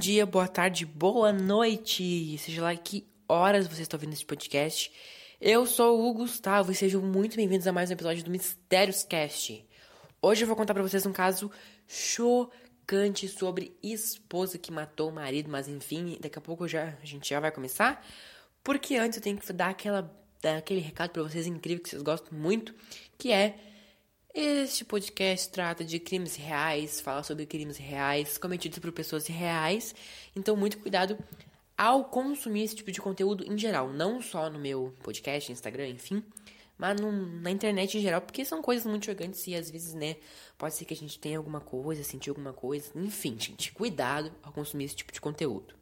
dia, boa tarde, boa noite, seja lá que horas você está ouvindo esse podcast. Eu sou o Gustavo e sejam muito bem-vindos a mais um episódio do Mistérios Cast. Hoje eu vou contar para vocês um caso chocante sobre esposa que matou o marido, mas enfim, daqui a pouco já, a gente já vai começar. Porque antes eu tenho que dar, aquela, dar aquele recado para vocês incrível que vocês gostam muito, que é este podcast trata de crimes reais, fala sobre crimes reais cometidos por pessoas reais. Então, muito cuidado ao consumir esse tipo de conteúdo em geral, não só no meu podcast, Instagram, enfim, mas no, na internet em geral, porque são coisas muito chocantes e às vezes, né, pode ser que a gente tenha alguma coisa, sentir alguma coisa, enfim, gente, cuidado ao consumir esse tipo de conteúdo.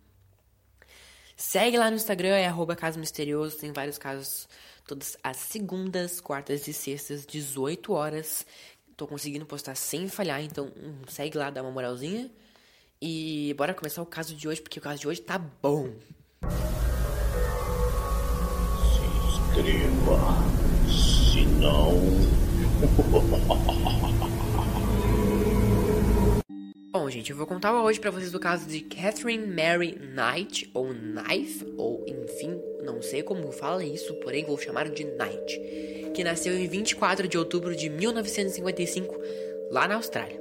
Segue lá no Instagram, é arroba Caso Misterioso, tem vários casos todas as segundas, quartas e sextas, 18 horas. Tô conseguindo postar sem falhar, então hum, segue lá, dá uma moralzinha. E bora começar o caso de hoje, porque o caso de hoje tá bom. Se inscreva, se não. Bom, gente, eu vou contar hoje para vocês o caso de Catherine Mary Knight, ou Knife, ou enfim, não sei como fala isso, porém vou chamar de Knight, que nasceu em 24 de outubro de 1955, lá na Austrália.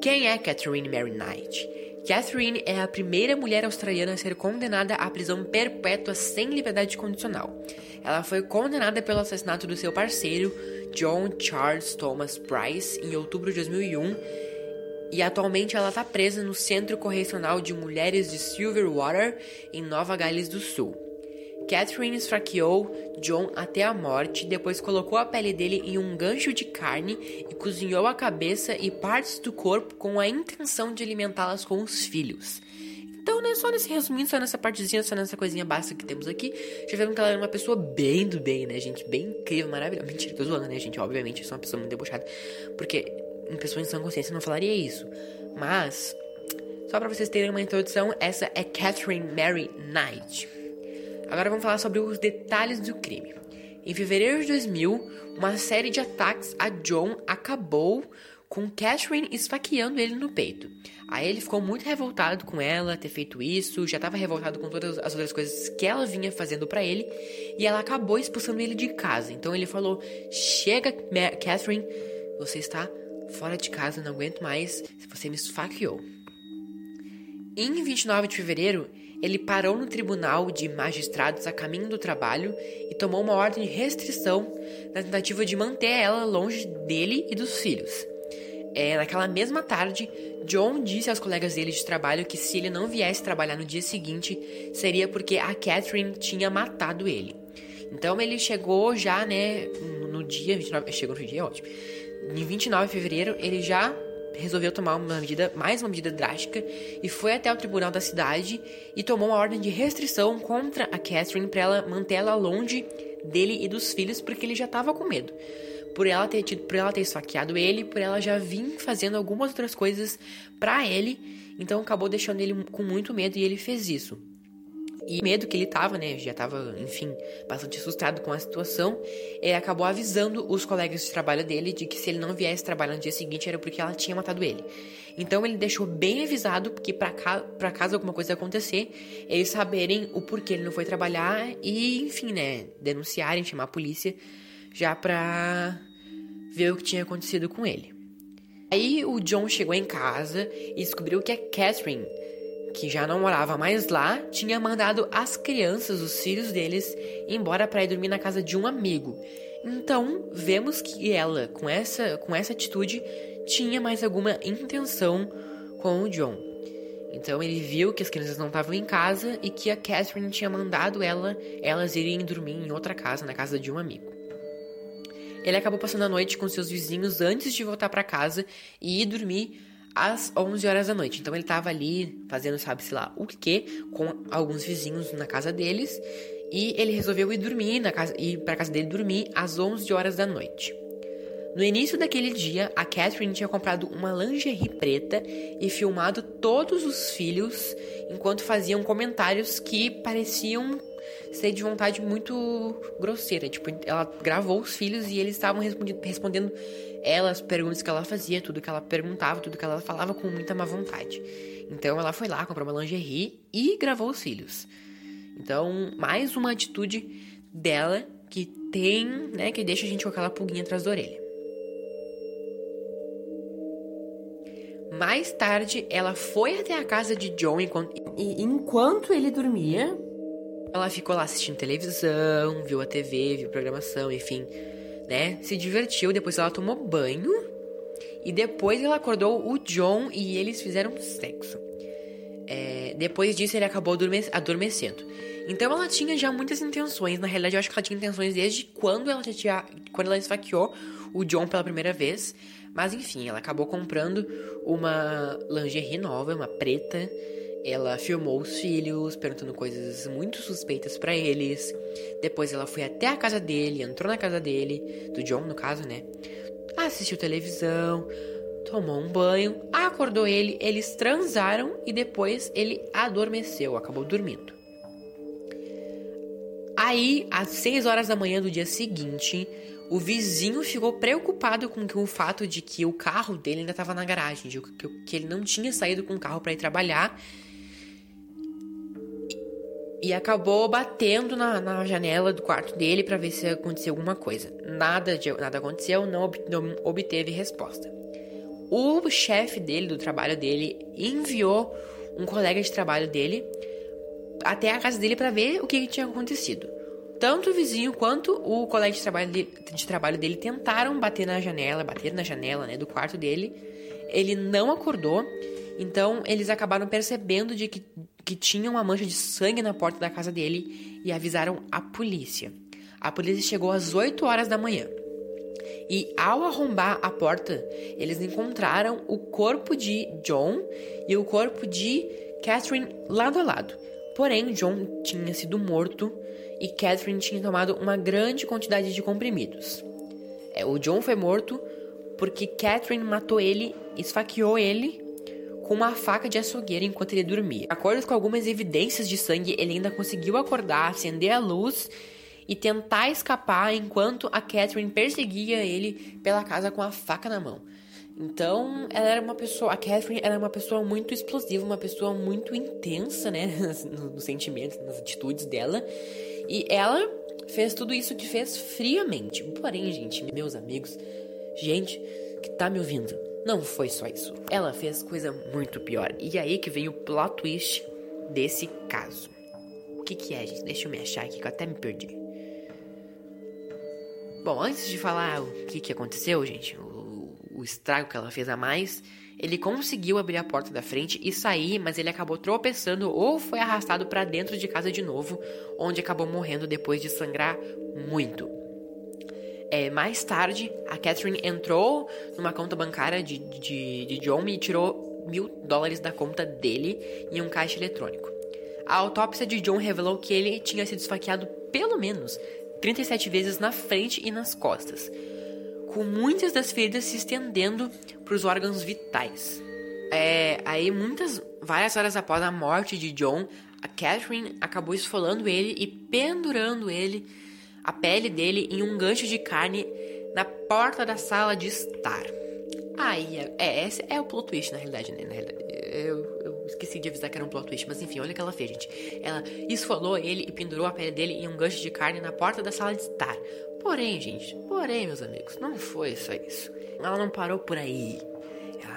Quem é Catherine Mary Knight? Catherine é a primeira mulher australiana a ser condenada à prisão perpétua sem liberdade condicional. Ela foi condenada pelo assassinato do seu parceiro, John Charles Thomas Price, em outubro de 2001 e atualmente ela está presa no Centro Correcional de Mulheres de Silverwater, em Nova Gales do Sul. Catherine esfaqueou John até a morte, depois colocou a pele dele em um gancho de carne e cozinhou a cabeça e partes do corpo com a intenção de alimentá-las com os filhos. Então, né, só nesse resuminho, só nessa partezinha, só nessa coisinha básica que temos aqui, já vemos que ela era uma pessoa bem do bem, né, gente? Bem incrível, maravilhosa. Mentira, tô zoando, né, gente? Obviamente, eu sou uma pessoa muito debochada. Porque em pessoa em sã consciência não falaria isso. Mas, só para vocês terem uma introdução, essa é Catherine Mary Knight. Agora vamos falar sobre os detalhes do crime. Em fevereiro de 2000, uma série de ataques a John acabou com Catherine esfaqueando ele no peito. Aí ele ficou muito revoltado com ela ter feito isso, já estava revoltado com todas as outras coisas que ela vinha fazendo para ele, e ela acabou expulsando ele de casa. Então ele falou: "Chega, Catherine, você está Fora de casa, não aguento mais. Você me esfaqueou. Em 29 de fevereiro, ele parou no tribunal de magistrados a caminho do trabalho e tomou uma ordem de restrição na tentativa de manter ela longe dele e dos filhos. É, naquela mesma tarde, John disse aos colegas dele de trabalho que se ele não viesse trabalhar no dia seguinte, seria porque a Catherine tinha matado ele. Então ele chegou já, né, no dia 29, chegou no dia, é ótimo em 29 de fevereiro, ele já resolveu tomar uma medida, mais uma medida drástica, e foi até o tribunal da cidade e tomou uma ordem de restrição contra a Catherine para ela manter ela longe dele e dos filhos, porque ele já estava com medo. Por ela ter tido, por ela ter esfaqueado ele, por ela já vir fazendo algumas outras coisas para ele, então acabou deixando ele com muito medo e ele fez isso. E medo que ele tava, né? Já tava, enfim, bastante assustado com a situação. Ele acabou avisando os colegas de trabalho dele de que se ele não viesse trabalhar no dia seguinte era porque ela tinha matado ele. Então ele deixou bem avisado que para pra caso alguma coisa acontecer, eles saberem o porquê ele não foi trabalhar e, enfim, né? Denunciarem, chamar a polícia já pra ver o que tinha acontecido com ele. Aí o John chegou em casa e descobriu que a Catherine que já não morava mais lá, tinha mandado as crianças, os filhos deles, embora para ir dormir na casa de um amigo. Então, vemos que ela, com essa, com essa atitude, tinha mais alguma intenção com o John. Então ele viu que as crianças não estavam em casa e que a Catherine tinha mandado ela, elas irem dormir em outra casa, na casa de um amigo. Ele acabou passando a noite com seus vizinhos antes de voltar para casa e ir dormir às 11 horas da noite. Então ele tava ali fazendo, sabe-se lá o que, com alguns vizinhos na casa deles. E ele resolveu ir dormir na casa, ir pra casa dele dormir às 11 horas da noite. No início daquele dia, a Catherine tinha comprado uma lingerie preta e filmado todos os filhos enquanto faziam comentários que pareciam sede de vontade muito grosseira. Tipo, ela gravou os filhos e eles estavam respondendo ela, as perguntas que ela fazia, tudo que ela perguntava, tudo que ela falava com muita má vontade. Então ela foi lá, comprou uma lingerie e gravou os filhos. Então, mais uma atitude dela que tem, né, que deixa a gente com aquela pulguinha atrás da orelha. Mais tarde, ela foi até a casa de John enquanto, e enquanto ele dormia, ela ficou lá assistindo televisão, viu a TV, viu programação, enfim, né? Se divertiu. Depois ela tomou banho e depois ela acordou o John e eles fizeram sexo. É, depois disso, ele acabou adormecendo. Então ela tinha já muitas intenções. Na realidade, eu acho que ela tinha intenções desde quando ela tinha, quando ela esfaqueou o John pela primeira vez. Mas enfim, ela acabou comprando uma lingerie nova, uma preta. Ela filmou os filhos, perguntando coisas muito suspeitas para eles. Depois ela foi até a casa dele, entrou na casa dele, do John no caso, né? Assistiu televisão, tomou um banho, acordou ele, eles transaram e depois ele adormeceu, acabou dormindo. Aí, às 6 horas da manhã do dia seguinte, o vizinho ficou preocupado com o fato de que o carro dele ainda estava na garagem, de que ele não tinha saído com o carro para ir trabalhar. E acabou batendo na, na janela do quarto dele para ver se aconteceu alguma coisa. Nada, de, nada aconteceu, não, ob, não obteve resposta. O chefe dele, do trabalho dele, enviou um colega de trabalho dele até a casa dele para ver o que, que, tinha acontecido. Tanto o vizinho quanto o colega de trabalho, de, de trabalho dele tentaram bater na janela, bater na janela né, do quarto dele. Ele não acordou, então eles acabaram percebendo de que, que tinha uma mancha de sangue na porta da casa dele e avisaram a polícia. A polícia chegou às 8 horas da manhã. E ao arrombar a porta, eles encontraram o corpo de John e o corpo de Catherine lado a lado. Porém, John tinha sido morto e Catherine tinha tomado uma grande quantidade de comprimidos. É, o John foi morto porque Catherine matou ele, esfaqueou ele com uma faca de açougueira enquanto ele dormia. De acordo com algumas evidências de sangue, ele ainda conseguiu acordar, acender a luz e tentar escapar enquanto a Catherine perseguia ele pela casa com a faca na mão. Então, ela era uma pessoa, a Catherine era uma pessoa muito explosiva, uma pessoa muito intensa, né, nos sentimentos, nas atitudes dela. E ela fez tudo isso que fez friamente. Porém, gente, meus amigos, gente que tá me ouvindo, não foi só isso. Ela fez coisa muito pior. E aí que veio o plot twist desse caso. O que que é, gente? Deixa eu me achar aqui que eu até me perdi. Bom, antes de falar o que, que aconteceu, gente, o, o estrago que ela fez a mais, ele conseguiu abrir a porta da frente e sair, mas ele acabou tropeçando ou foi arrastado para dentro de casa de novo, onde acabou morrendo depois de sangrar muito. É, mais tarde, a Catherine entrou numa conta bancária de, de, de John e tirou mil dólares da conta dele em um caixa eletrônico. A autópsia de John revelou que ele tinha sido esfaqueado pelo menos 37 vezes na frente e nas costas, com muitas das feridas se estendendo para os órgãos vitais. É, aí, muitas, várias horas após a morte de John, a Catherine acabou esfolando ele e pendurando ele, a pele dele, em um gancho de carne na porta da sala de estar. Aí, é, esse é o plot twist, na realidade, né? Na realidade, eu, eu esqueci de avisar que era um plot twist, mas enfim, olha o que ela fez, gente. Ela esfolou ele e pendurou a pele dele em um gancho de carne na porta da sala de estar. Porém, gente, porém, meus amigos, não foi só isso. Ela não parou por aí.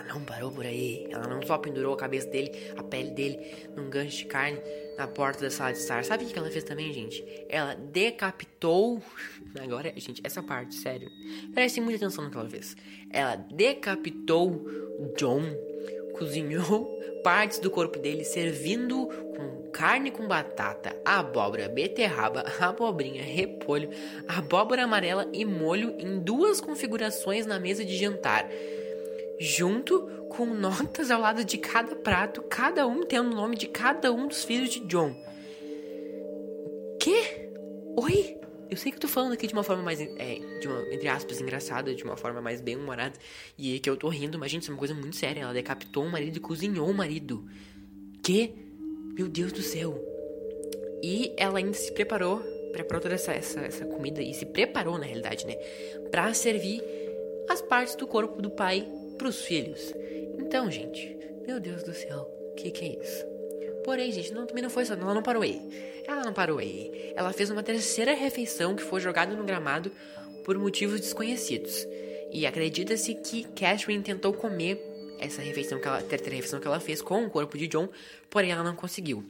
Não parou por aí. Ela não só pendurou a cabeça dele, a pele dele, num gancho de carne na porta da sala de estar. Sabe o que ela fez também, gente? Ela decapitou. Agora, gente, essa parte, sério. Preste muita atenção no que ela fez. Ela decapitou John cozinhou partes do corpo dele servindo com carne com batata, abóbora, beterraba, abobrinha, repolho, abóbora amarela e molho em duas configurações na mesa de jantar, junto com notas ao lado de cada prato, cada um tendo o nome de cada um dos filhos de John. Que? Oi? Eu sei que eu tô falando aqui de uma forma mais, é, de uma, entre aspas, engraçada, de uma forma mais bem humorada, e que eu tô rindo, mas, gente, isso é uma coisa muito séria. Ela decapitou o marido e cozinhou o marido. Que? Meu Deus do céu. E ela ainda se preparou, preparou toda essa, essa, essa comida e se preparou, na realidade, né? Pra servir as partes do corpo do pai pros filhos. Então, gente, meu Deus do céu, o que, que é isso? Porém, gente, não, também não foi só, ela não parou aí. Ela não parou aí. Ela fez uma terceira refeição que foi jogada no gramado por motivos desconhecidos. E acredita-se que Catherine tentou comer essa refeição que ela, terceira refeição que ela fez com o corpo de John, porém ela não conseguiu.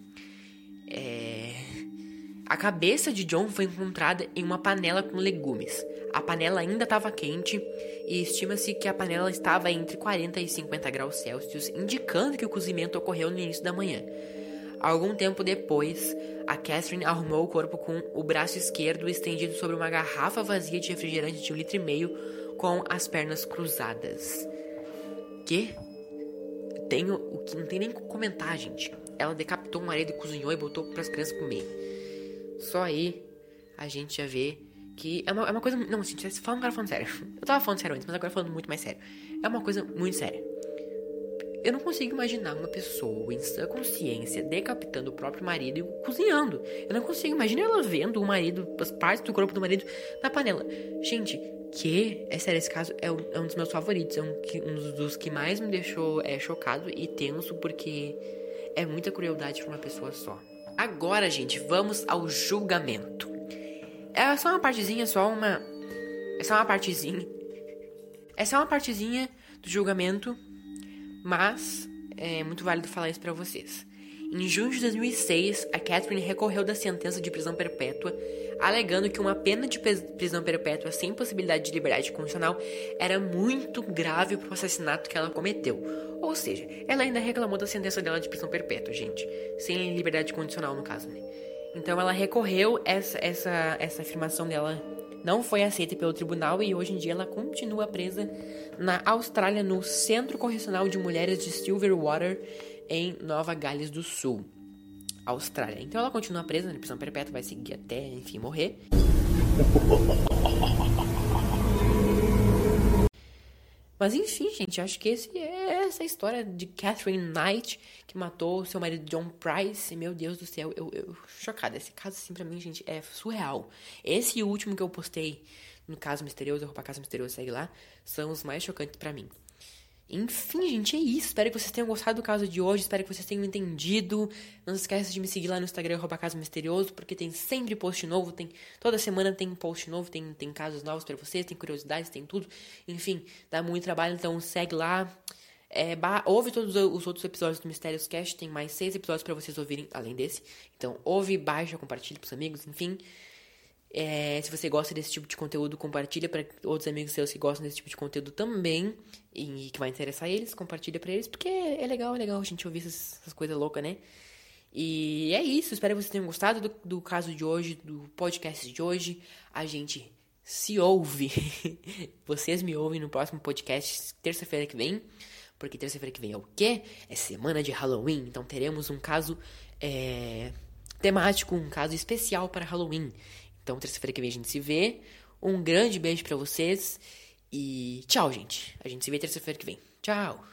É... A cabeça de John foi encontrada em uma panela com legumes. A panela ainda estava quente e estima-se que a panela estava entre 40 e 50 graus Celsius, indicando que o cozimento ocorreu no início da manhã. Algum tempo depois, a Catherine arrumou o corpo com o braço esquerdo estendido sobre uma garrafa vazia de refrigerante de um litro e meio com as pernas cruzadas. Que? Tenho o que não tem nem como comentar, gente. Ela decapitou o marido cozinhou e botou para as crianças comer. Só aí a gente já vê que é uma, é uma coisa. Não, assim, falando agora falando sério. Eu tava falando sério antes, mas agora falando muito mais sério. É uma coisa muito séria. Eu não consigo imaginar uma pessoa em sua consciência decapitando o próprio marido e cozinhando. Eu não consigo imaginar ela vendo o marido, as partes do corpo do marido na panela. Gente, que, é sério, esse caso é um, é um dos meus favoritos. É um, um, dos que mais me deixou é, chocado e tenso, porque é muita crueldade para uma pessoa só. Agora, gente, vamos ao julgamento. É só uma partezinha, só uma. É só uma partezinha. É só uma partezinha do julgamento mas é muito válido falar isso para vocês. Em junho de 2006, a Catherine recorreu da sentença de prisão perpétua, alegando que uma pena de prisão perpétua sem possibilidade de liberdade condicional era muito grave para o assassinato que ela cometeu. Ou seja, ela ainda reclamou da sentença dela de prisão perpétua, gente, sem liberdade condicional no caso, né? Então ela recorreu essa essa essa afirmação dela não foi aceita pelo tribunal e hoje em dia ela continua presa na Austrália, no Centro Correcional de Mulheres de Silverwater, em Nova Gales do Sul, Austrália. Então ela continua presa na prisão perpétua, vai seguir até, enfim, morrer. Mas enfim, gente, acho que esse é essa história de Catherine Knight, que matou seu marido John Price. Meu Deus do céu, eu, eu chocada. Esse caso, assim, pra mim, gente, é surreal. Esse último que eu postei no caso misterioso, roupa caso misterioso, segue lá, são os mais chocantes para mim. Enfim, gente, é isso. Espero que vocês tenham gostado do caso de hoje. Espero que vocês tenham entendido. Não se esqueça de me seguir lá no Instagram, arroba Caso Misterioso, porque tem sempre post novo. Tem, toda semana tem post novo, tem, tem casos novos para vocês, tem curiosidades, tem tudo. Enfim, dá muito trabalho, então segue lá. É, ouve todos os outros episódios do Mistérios Cast. Tem mais seis episódios para vocês ouvirem, além desse. Então, ouve, baixa, compartilha pros amigos, enfim. É, se você gosta desse tipo de conteúdo, compartilha para outros amigos seus que gostam desse tipo de conteúdo também e que vai interessar eles, compartilha para eles, porque é legal, é legal a gente ouvir essas, essas coisas loucas, né? E é isso, espero que vocês tenham gostado do, do caso de hoje, do podcast de hoje. A gente se ouve. vocês me ouvem no próximo podcast, terça-feira que vem. Porque terça-feira que vem é o quê? É semana de Halloween, então teremos um caso é, temático, um caso especial para Halloween. Então, terça-feira que vem a gente se vê. Um grande beijo para vocês. E tchau, gente. A gente se vê terça-feira que vem. Tchau.